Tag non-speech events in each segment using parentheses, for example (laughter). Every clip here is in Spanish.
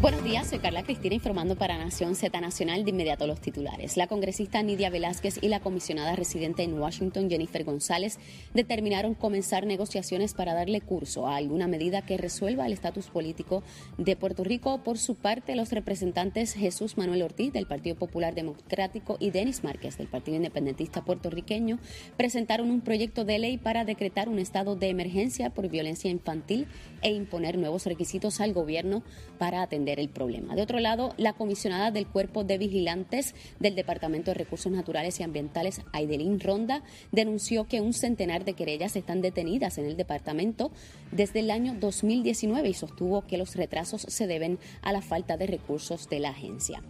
Buenos días, soy Carla Cristina informando para Nación Z Nacional de inmediato los titulares. La congresista Nidia Velázquez y la comisionada residente en Washington, Jennifer González, determinaron comenzar negociaciones para darle curso a alguna medida que resuelva el estatus político de Puerto Rico. Por su parte, los representantes Jesús Manuel Ortiz del Partido Popular Democrático y Denis Márquez del Partido Independentista Puertorriqueño presentaron un proyecto de ley para decretar un estado de emergencia por violencia infantil e imponer nuevos requisitos al gobierno para atender el problema. De otro lado, la comisionada del Cuerpo de Vigilantes del Departamento de Recursos Naturales y Ambientales, Aidelín Ronda, denunció que un centenar de querellas están detenidas en el departamento desde el año 2019 y sostuvo que los retrasos se deben a la falta de recursos de la agencia.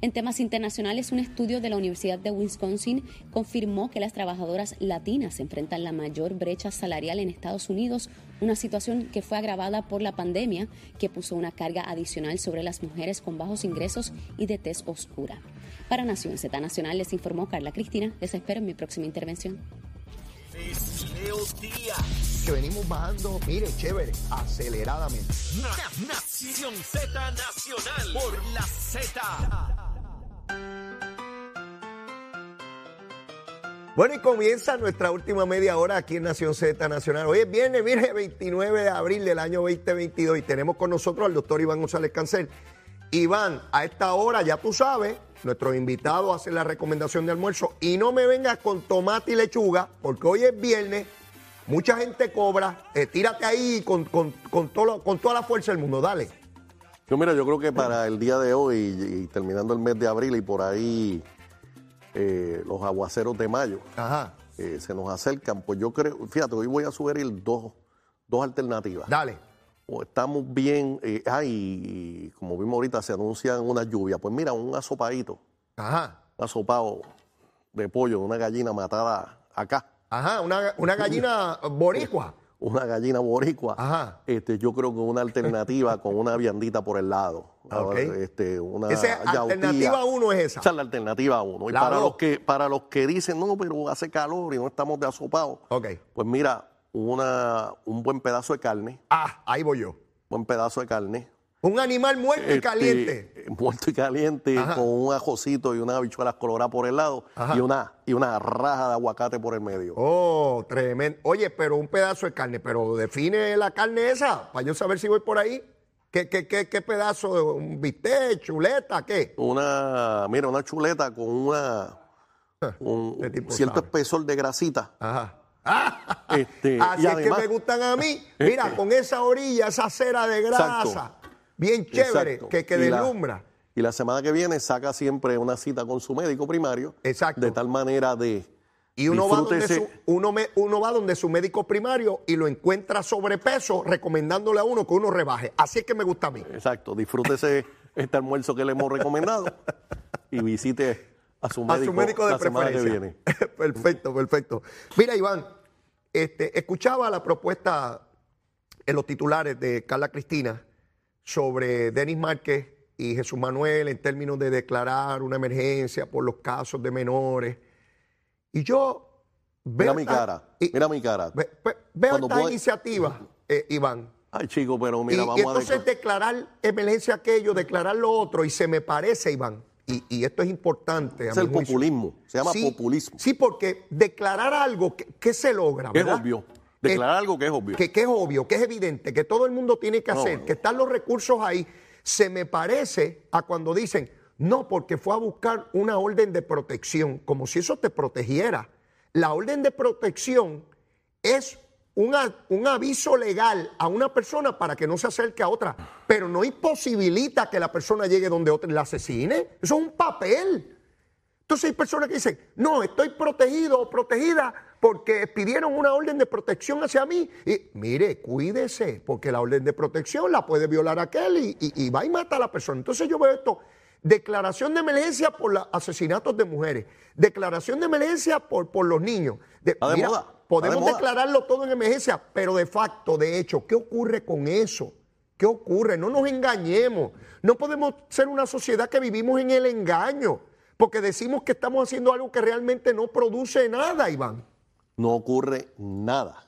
En temas internacionales, un estudio de la Universidad de Wisconsin confirmó que las trabajadoras latinas enfrentan la mayor brecha salarial en Estados Unidos, una situación que fue agravada por la pandemia que puso una carga adicional sobre las mujeres con bajos ingresos y de tez oscura. Para Nación Z Nacional les informó Carla Cristina. Les espero en mi próxima intervención. Que venimos bajando, mire, chévere, aceleradamente. Nación Z Nacional por la Z. Bueno, y comienza nuestra última media hora aquí en Nación Z Nacional. Hoy es viernes, mire, 29 de abril del año 2022 y tenemos con nosotros al doctor Iván González Cancel. Iván, a esta hora ya tú sabes, nuestro invitado hace la recomendación de almuerzo y no me vengas con tomate y lechuga porque hoy es viernes, mucha gente cobra, eh, tírate ahí con, con, con, todo, con toda la fuerza del mundo, dale. Yo mira, yo creo que para el día de hoy y terminando el mes de abril y por ahí eh, los aguaceros de mayo Ajá, eh, se nos acercan, pues yo creo, fíjate, hoy voy a sugerir dos, dos alternativas. dale. O estamos bien, eh, ah, y como vimos ahorita, se anuncian una lluvia. Pues mira, un asopadito, Ajá, un asopado de pollo, una gallina matada acá, ajá, una, una gallina boricua. Una gallina boricua. Ajá. Este, yo creo que una alternativa con una viandita por el lado. Ok. Este, una Esa alternativa uno es esa. Esa es la alternativa uno. Y La para dos. los, que, para los que dicen, no, pero hace calor y no estamos de asopado, Ok. pues mira, una, un buen pedazo de carne, Ah, ahí voy yo. buen pedazo de carne. Un animal muerto y este, caliente. Muerto y caliente, Ajá. con un ajocito y unas habichuelas coloradas por el lado Ajá. y una, y una raja de aguacate por el medio. Oh, tremendo. Oye, pero un pedazo de carne, pero define la carne esa, para yo saber si voy por ahí. ¿Qué, qué, qué, qué pedazo? ¿Un bistec, chuleta, qué? Una, mira, una chuleta con una un Este tipo cierto sabe. espesor de grasita. Ajá. Este, (laughs) Así y es que me gustan a mí. Mira, Este. con esa orilla, esa cera de grasa, Exacto. Bien chévere, Exacto. que, que Y la- deslumbra. Y la semana que viene saca siempre una cita con su médico primario. Exacto. De tal manera de. Y uno va, donde su, uno, me- uno va donde su médico primario y lo encuentra sobrepeso, recomendándole a uno que uno rebaje. Así es que me gusta a mí. Exacto, disfrútese (laughs) este almuerzo que le hemos recomendado y visite a su a médico, su médico de la semana que viene. (laughs) perfecto, perfecto. Mira, Iván, este, escuchaba la propuesta en los titulares de Carla Cristina sobre Denis Márquez y Jesús Manuel en términos de declarar una emergencia por los casos de menores. Y yo veo Mira mi cara, y- mira mi cara. ve- ve- veo Cuando esta iniciativa, eh, Iván. Ay, chico, pero Y, mira, y vamos a entonces declarar. declarar emergencia aquello, declarar lo otro, y se me parece, Iván, y, y esto es importante. Es el juicio. populismo, se llama Sí, populismo. Sí, porque declarar algo que, que se logra, es obvio. Declarar algo que es obvio. Que, que es obvio, que es evidente, que todo el mundo tiene que hacer, no. que están los recursos ahí. Se me parece a cuando dicen, no, porque fue a buscar una orden de protección, como si eso te protegiera. La orden de protección es un, a- un aviso legal a una persona para que no se acerque a otra, pero no imposibilita que la persona llegue donde otra y la asesine. Eso es un papel. Entonces hay personas que dicen, no, estoy protegido o protegida porque pidieron una orden de protección hacia mí. Y mire, cuídese, porque la orden de protección la puede violar aquel y, y- y va y mata a la persona. Entonces yo veo esto, declaración de emergencia por los asesinatos de mujeres, declaración de emergencia por, por los niños. De- Está de mira, moda, está podemos de declararlo todo en emergencia, pero de facto, de hecho, ¿qué ocurre con eso? ¿Qué ocurre? No nos engañemos. No podemos ser una sociedad que vivimos en el engaño, porque decimos que estamos haciendo algo que realmente no produce nada, Iván. No ocurre nada,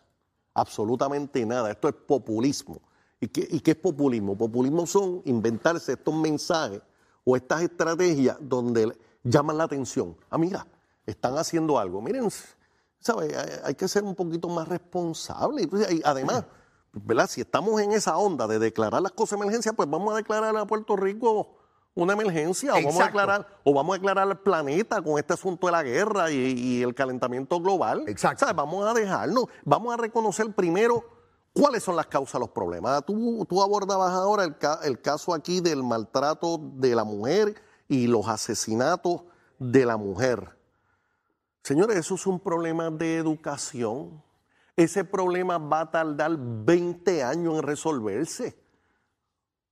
absolutamente nada. Esto es populismo. ¿Y qué, ¿Y qué es populismo? Populismo son inventarse estos mensajes o estas estrategias donde llaman la atención. Ah, mira, están haciendo algo. Miren, ¿sabe? Hay, que ser un poquito más responsable. Y además, ¿verdad? Si estamos en esa onda de declarar las cosas de emergencia, pues vamos a declarar a Puerto Rico una emergencia o vamos, a declarar, o vamos a declarar al planeta con este asunto de la guerra y, y el calentamiento global. Exacto. ¿Sabe? Vamos a dejarnos, vamos a reconocer primero cuáles son las causas de los problemas. Tú, tú abordabas ahora el, ca- el caso aquí del maltrato de la mujer y los asesinatos de la mujer. Señores, eso es un problema de educación. Ese problema va a tardar 20 años en resolverse.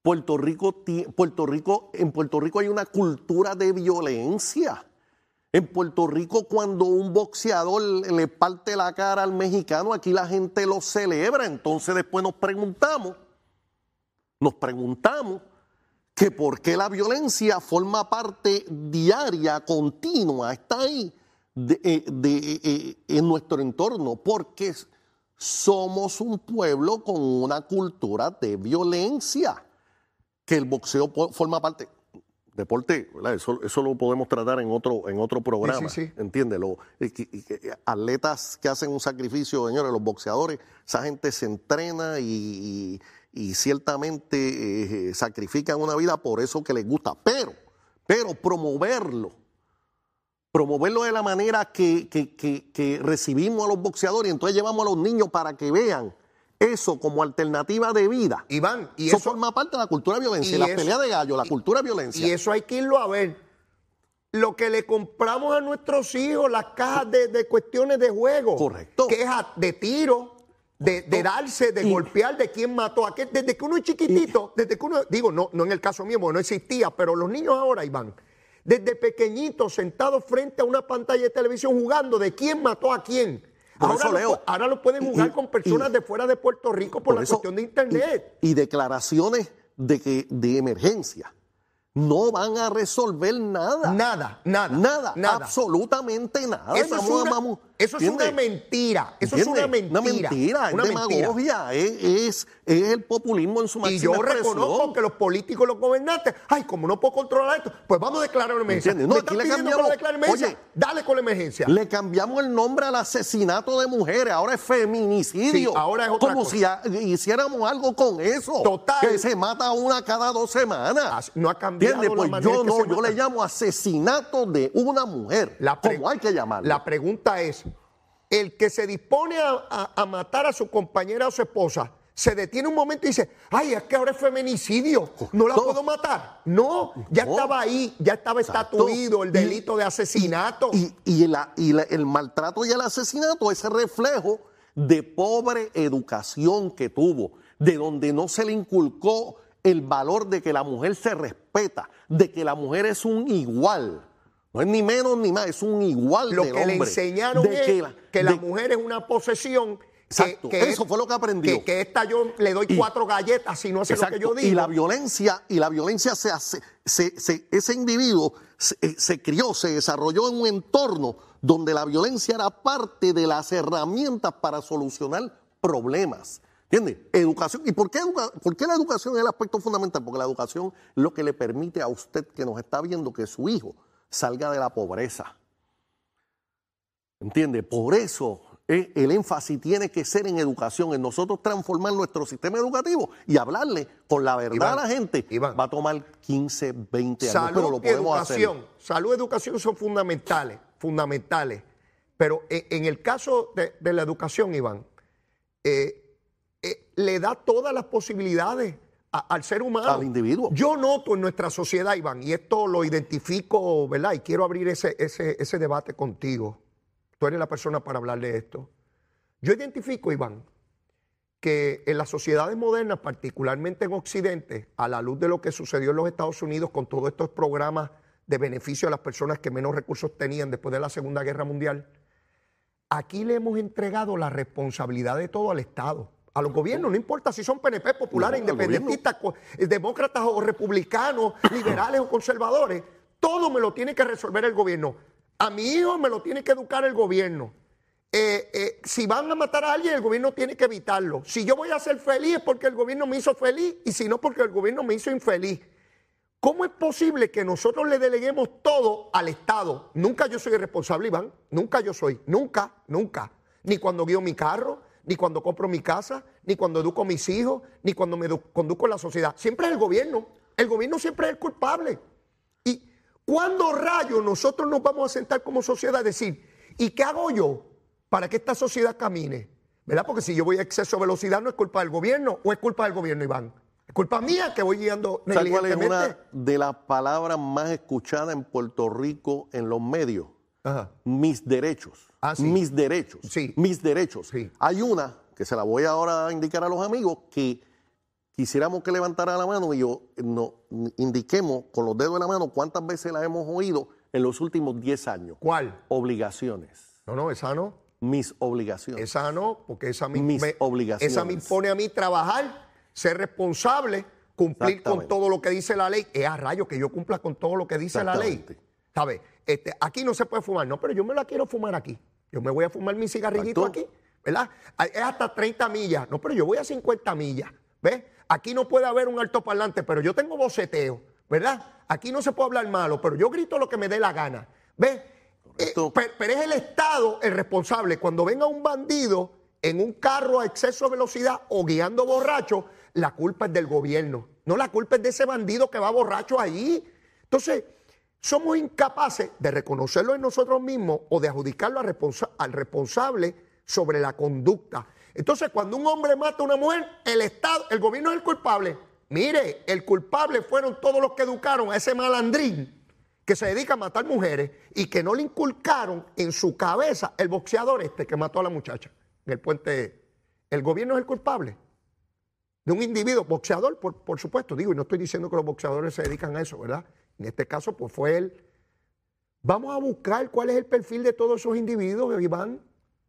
Puerto Rico, Puerto Rico, en Puerto Rico hay una cultura de violencia. En Puerto Rico, cuando un boxeador le parte la cara al mexicano, aquí la gente lo celebra. Entonces después nos preguntamos, nos preguntamos que por qué la violencia forma parte diaria, continua, está ahí de- eh, eh, eh, en nuestro entorno, porque somos un pueblo con una cultura de violencia, que el boxeo forma parte. Deporte, ¿verdad? Eso, eso lo podemos tratar en otro, en otro programa. sí, sí. Entiéndelo. Que- atletas que hacen un sacrificio, señores, los boxeadores, esa gente se entrena y, y- y ciertamente eh, sacrifican una vida por eso que les gusta. Pero, pero promoverlo, promoverlo de la manera que, que- que- que recibimos a los boxeadores y entonces llevamos a los niños para que vean eso como alternativa de vida. Iván, y eso, eso, forma parte de la cultura de violencia. y la eso- pelea de gallo, la y- cultura de violencia. y eso hay que irlo a ver. Lo que le compramos a nuestros hijos, las cajas de, de cuestiones de juego. Correcto. Que es a- de tiro, de, de darse, de Y- golpear, de quién mató a quién. Desde que uno es chiquitito, desde que uno, digo, no, no en el caso mío, porque no existía, pero los niños ahora, Iván, desde pequeñitos, sentados frente a una pantalla de televisión jugando de quién mató a quién. Por ahora, eso, lo, Leo, pu- ahora lo pueden jugar y- con personas y- de fuera de Puerto Rico por, la eso- cuestión de internet. Y, y declaraciones de, que, de emergencia no van a resolver nada. Nada, nada. Nada, nada. absolutamente nada. Eso, es una, vamos- eso es una ¿entiendes? mentira. Eso es una mentira. Una mentira, Una es mentira. demagogia, es, es, es el populismo en su Y máxima yo expresión. reconozco que los políticos, los gobernantes, ay, como no puedo controlar esto, pues vamos a declarar una emergencia. ¿Entiendes? No, ¿Me aquí le cambiamos- emergencia? Oye, Dale con la emergencia. Le cambiamos el nombre al asesinato de mujeres, ahora es feminicidio. Sí, ahora es otra Como cosa. si hiciéramos algo con eso. Total. Que se mata una cada dos semanas. No ha cambiado ¿Entiendes? la Pues manera yo no, yo mata. le llamo asesinato de una mujer. La como hay que llamarlo. La pregunta es, el que se dispone a, a- a matar a su compañera o su esposa, se detiene un momento y dice, ay, es que ahora es feminicidio, no la puedo matar. No, ya No. estaba ahí, ya estaba estatuido el delito de asesinato. Y, y la- y la- el maltrato y el asesinato es reflejo de pobre educación que tuvo, de donde no se le inculcó el valor de que la mujer se respeta, de que la mujer es un igual. No es ni menos ni más, es un igual Lo del que le enseñaron De es que la, de- mujer es una posesión. Exacto, que eso fue lo que aprendió. Que, que esta yo le doy Y- cuatro galletas si no hace Exacto, lo que yo digo. Y la violencia, y la violencia se hace, se- se- ese individuo se, eh, se crió, se desarrolló en un entorno donde la violencia era parte de las herramientas para solucionar problemas. ¿Entiendes? Educación. ¿Y por qué, educa- por qué la educación es el aspecto fundamental? Porque la educación es lo que le permite a usted que nos está viendo que su hijo salga de la pobreza. ¿Entiende? Por eso eh, el énfasis tiene que ser en educación, en nosotros transformar nuestro sistema educativo y hablarle con la verdad Iván, a la gente. Iván. Va a tomar 15, 20 años, Salud pero lo y podemos educación. hacer. Salud y educación son fundamentales, fundamentales. Pero en, en el caso de, de la educación, Iván, eh, eh, le da todas las posibilidades a- al ser humano. Al individuo. Yo noto en nuestra sociedad, Iván, y esto lo identifico, ¿verdad? Y quiero abrir ese, ese, ese debate contigo. Tú eres la persona para hablar de esto. Yo identifico, Iván, que en las sociedades modernas, particularmente en Occidente, a la luz de lo que sucedió en los Estados Unidos con todos estos programas de beneficio a las personas que menos recursos tenían después de la Segunda Guerra Mundial, aquí le hemos entregado la responsabilidad de todo al Estado. A los gobiernos, no importa si son PNP, populares, No, independentistas, eh, demócratas o republicanos, (coughs) liberales o conservadores, todo me lo tiene que resolver el gobierno. A mi hijo me lo tiene que educar el gobierno. eh, eh, si van a matar a alguien, el gobierno tiene que evitarlo. Si yo voy a ser feliz es porque el gobierno me hizo feliz y si no porque el gobierno me hizo infeliz. ¿Cómo es posible que nosotros le deleguemos todo al Estado? Nunca yo soy responsable, Iván. Nunca yo soy. Nunca, nunca. Ni cuando guío mi carro, ni cuando compro mi casa, ni cuando educo a mis hijos, ni cuando me conduzco en la sociedad. Siempre es el gobierno. El gobierno siempre es el culpable. ¿Y cuándo rayos nosotros nos vamos a sentar como sociedad a decir, ¿y qué hago yo para que esta sociedad camine? ¿Verdad? Porque si yo voy a exceso de velocidad no es culpa del gobierno o es culpa del gobierno, Iván. Es culpa mía que voy guiando ¿Sabes cuál es una de las palabras más escuchadas en Puerto Rico en los medios? Mis derechos. Ah, Mis derechos. Sí. Mis derechos. Hay una que se la voy ahora a indicar a los amigos que quisiéramos que levantara la mano y yo no, indiquemos con los dedos de la mano cuántas veces la hemos oído en los últimos 10 años. ¿Cuál? Obligaciones. No, no, esa no. Mis obligaciones. Esa no, porque esa Mis obligaciones. Esa me impone a mí trabajar ser responsable, cumplir con todo lo que dice la ley. Es a rayo que yo cumpla con todo lo que dice la ley. ¿Sabes? Este, aquí no se puede fumar, no, pero yo me la quiero fumar aquí. Yo me voy a fumar mi cigarrillito aquí, ¿verdad? Es hasta 30 millas, no, pero yo voy a 50 millas, ¿ves? Aquí no puede haber un altoparlante, pero yo tengo boceteo, ¿verdad? Aquí no se puede hablar malo, pero yo grito lo que me dé la gana, ¿ves? Eh, pero es el Estado el responsable. Cuando venga un bandido en un carro a exceso de velocidad o guiando borracho, la culpa es del gobierno. No, la culpa es de ese bandido que va borracho ahí. Entonces, somos incapaces de reconocerlo en nosotros mismos o de adjudicarlo al responsable sobre la conducta. Entonces, cuando un hombre mata a una mujer, el Estado, el gobierno es el culpable. Mire, el culpable fueron todos los que educaron a ese malandrín que se dedica a matar mujeres y que no le inculcaron en su cabeza el boxeador este que mató a la muchacha en el puente. El gobierno es el culpable de un individuo, boxeador, por, supuesto, digo, y no estoy diciendo que los boxeadores se dedican a eso, ¿verdad? En este caso, pues fue él. Vamos a buscar cuál es el perfil de todos esos individuos, Iván.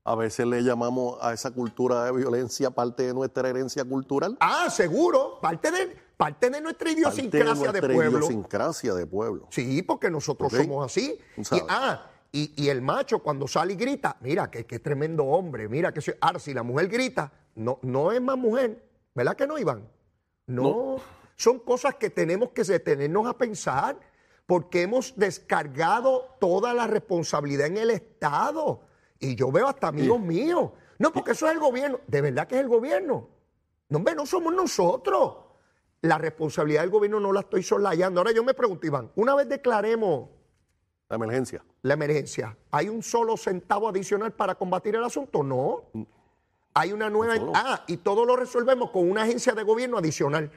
A veces le llamamos a esa cultura de violencia parte de nuestra herencia cultural. Ah, seguro, parte de, parte de nuestra idiosincrasia de, pueblo. idiosincrasia de pueblo. Sí, porque nosotros somos así. Y, ah, y, el macho cuando sale y grita, mira, que, que tremendo hombre, mira que soy. Ahora, si la mujer grita, no, no es más mujer, ¿Verdad que no, Iván? No, son cosas que tenemos que detenernos a pensar porque hemos descargado toda la responsabilidad en el Estado. Y yo veo hasta amigos míos. No, porque eso es el gobierno. De verdad que es el gobierno. No, hombre, no somos nosotros. La responsabilidad del gobierno no la estoy soslayando. Ahora yo me pregunto, Iván, una vez declaremos... La emergencia. La emergencia. ¿Hay un solo centavo adicional para combatir el asunto? No. Mm. Hay una nueva. Ah, y todo lo resolvemos con una agencia de gobierno adicional.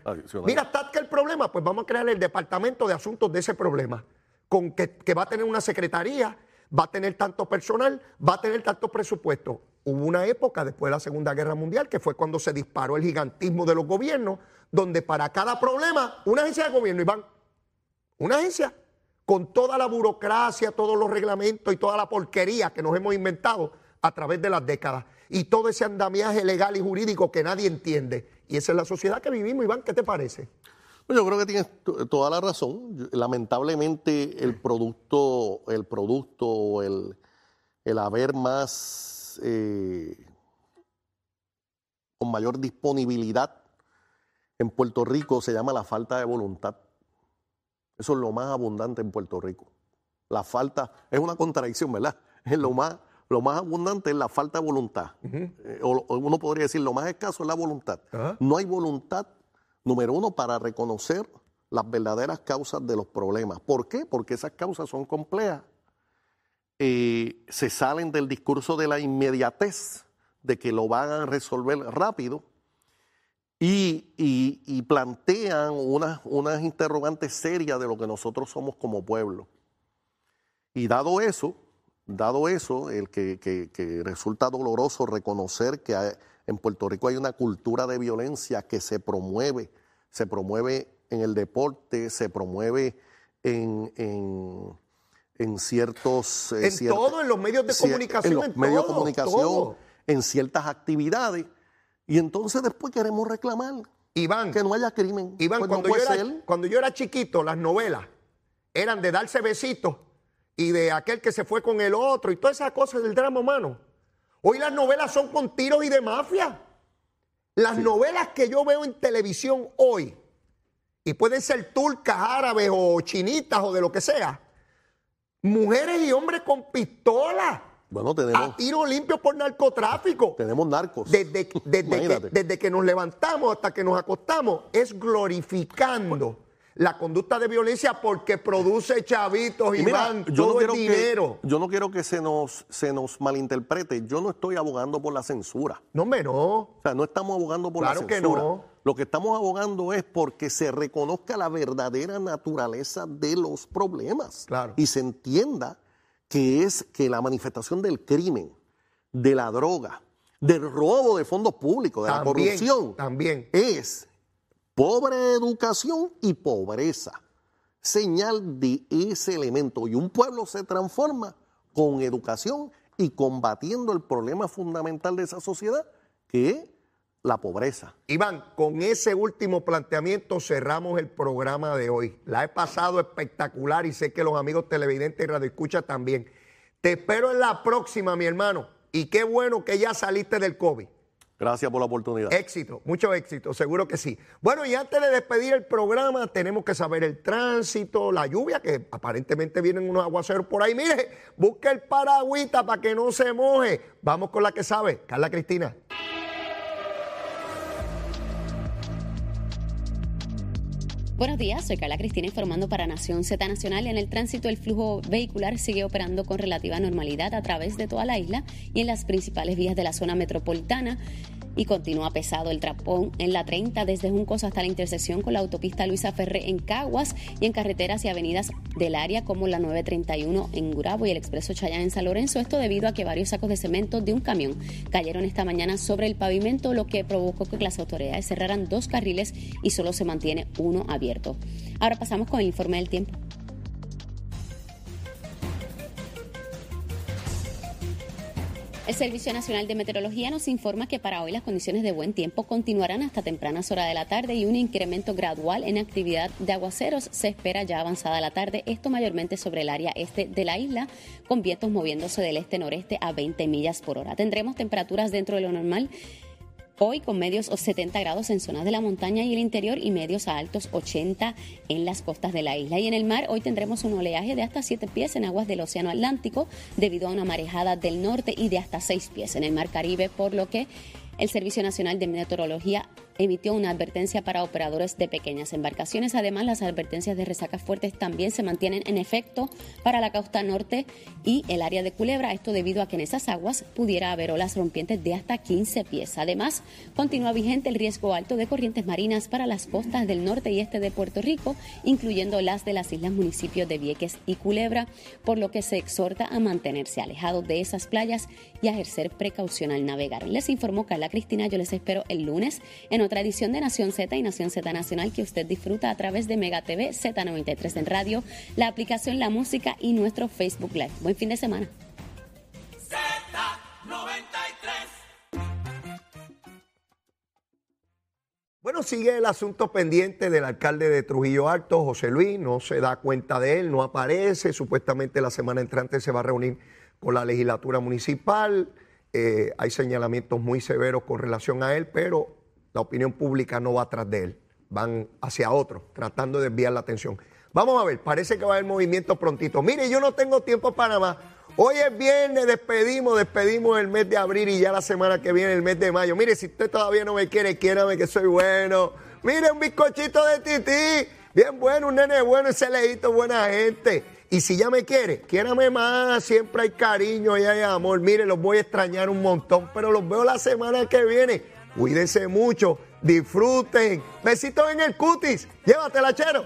Mira, está que el problema, pues vamos a crear el departamento de asuntos de ese problema, con que, va a tener una secretaría, va a tener tanto personal, va a tener tanto presupuesto. Hubo una época después de la Segunda Guerra Mundial que fue cuando se disparó el gigantismo de los gobiernos, donde para cada problema, una agencia de gobierno, Iván, una agencia, con toda la burocracia, todos los reglamentos y toda la porquería que nos hemos inventado a través de las décadas y todo ese andamiaje legal y jurídico que nadie entiende. Y esa es la sociedad que vivimos, Iván, ¿qué te parece? Pues yo creo que tienes toda la razón. Lamentablemente el producto, el producto, el, el haber más eh, con mayor disponibilidad en Puerto Rico se llama la falta de voluntad. Eso es lo más abundante en Puerto Rico. La falta, es una contradicción, ¿verdad? (laughs) Es lo más lo más abundante es la falta de voluntad. Eh, o, uno podría decir, lo más escaso es la voluntad. No hay voluntad, número uno, para reconocer las verdaderas causas de los problemas. ¿Por qué? Porque esas causas son complejas. Eh, se salen del discurso de la inmediatez, de que lo van a resolver rápido, y, plantean unas, unas interrogantes serias de lo que nosotros somos como pueblo. Y dado eso, Dado eso, el que, resulta doloroso reconocer que en Puerto Rico hay una cultura de violencia que se promueve, se promueve en el deporte, se promueve en, en, ciertos... Eh, en todo, en los medios de comunicación. En los medios de comunicación, en ciertas actividades. Y entonces después queremos reclamar Iván, que no haya crimen. Iván, pues cuando, yo era, cuando yo era chiquito, las novelas eran de darse besitos y de aquel que se fue con el otro y todas esas cosas del drama humano. Hoy las novelas son con tiros y de mafia. Las novelas que yo veo en televisión hoy, y pueden ser turcas, árabes o chinitas o de lo que sea, mujeres y hombres con pistolas. Bueno, tenemos, a tiro limpio por narcotráfico. tenemos narcos. Desde, desde, que, desde que nos levantamos hasta que nos acostamos, es glorificando la conducta de violencia porque produce chavitos, Y mira, Iván, yo no todo el quiero dinero. Que, yo no quiero que se nos, se nos malinterprete. Yo no estoy abogando por la censura. No, hombre, no. O sea, no estamos abogando por Claro la que censura. no. Lo que estamos abogando es porque se reconozca la verdadera naturaleza de los problemas. Claro. Y se entienda que es que la manifestación del crimen, de la droga, del robo de fondos públicos, de la corrupción, también. es pobre educación y pobreza. Señal de ese elemento. Y un pueblo se transforma con educación y combatiendo el problema fundamental de esa sociedad, que es la pobreza. Iván, con ese último planteamiento cerramos el programa de hoy. La he pasado espectacular y sé que los amigos televidentes y radioescuchas también. Te espero en la próxima, mi hermano. Y qué bueno que ya saliste del COVID. Gracias por la oportunidad. Éxito, mucho éxito, seguro que sí. Bueno, y antes de despedir el programa, tenemos que saber el tránsito, la lluvia, que aparentemente vienen unos aguaceros por ahí. Mire, busque el paragüita para que no se moje. Vamos con la que sabe, Carla Cristina. Buenos días, soy Carla Cristina informando para Nación Z Nacional. En el tránsito, el flujo vehicular sigue operando con relativa normalidad a través de toda la isla y en las principales vías de la zona metropolitana. Y continúa pesado el trapón en la 30 desde Juncos hasta la intersección con la autopista Luisa Ferré en Caguas y en carreteras y avenidas del área como la 931 en Gurabo y el expreso Chayán en San Lorenzo. Esto debido a que varios sacos de cemento de un camión cayeron esta mañana sobre el pavimento, lo que provocó que las autoridades cerraran dos carriles y solo se mantiene uno abierto. Ahora pasamos con el informe del tiempo. El Servicio Nacional de Meteorología nos informa que para hoy las condiciones de buen tiempo continuarán hasta tempranas horas de la tarde y un incremento gradual en actividad de aguaceros se espera ya avanzada la tarde, esto mayormente sobre el área este de la isla, con vientos moviéndose del este-noreste a 20 millas por hora. Tendremos temperaturas dentro de lo normal. Hoy con medios o 70 grados en zonas de la montaña y el interior y medios a altos 80 en las costas de la isla. Y en el mar hoy tendremos un oleaje de hasta 7 pies en aguas del Océano Atlántico debido a una marejada del norte y de hasta 6 pies en el mar Caribe, por lo que el Servicio Nacional de Meteorología emitió una advertencia para operadores de pequeñas embarcaciones. Además, las advertencias de resacas fuertes también se mantienen en efecto para la costa norte y el área de Culebra. Esto debido a que en esas aguas pudiera haber olas rompientes de hasta 15 pies. Además, continúa vigente el riesgo alto de corrientes marinas para las costas del norte y este de Puerto Rico, incluyendo las de las islas municipios de Vieques y Culebra, por lo que se exhorta a mantenerse alejados de esas playas y a ejercer precaución al navegar. Les informó Carla Cristina, yo les espero el lunes en otra edición de Nación Z y Nación Z Nacional que usted disfruta a través de Mega TV, Z93 en radio, la aplicación La Música y nuestro Facebook Live. Buen fin de semana. Bueno, sigue el asunto pendiente del alcalde de Trujillo Alto, José Luis, no se da cuenta de él, no aparece, supuestamente la semana entrante se va a reunir con la legislatura municipal, eh, hay señalamientos muy severos con relación a él, pero la opinión pública no va atrás de él, van hacia otro, tratando de desviar la atención. Vamos a ver, parece que va a haber movimiento prontito. Mire, yo no tengo tiempo para más. Hoy es viernes, despedimos, despedimos el mes de abril y ya la semana que viene el mes de mayo. Mire, si usted todavía no me quiere, quiérame que soy bueno. Mire, un bizcochito de tití, bien bueno, un nene bueno, ese lejito, buena gente. Y si ya me quiere, quiérame más, siempre hay cariño y hay amor. Mire, los voy a extrañar un montón, pero los veo la semana que viene. Cuídense mucho, disfruten. Besitos en el cutis. Llévatela, chero.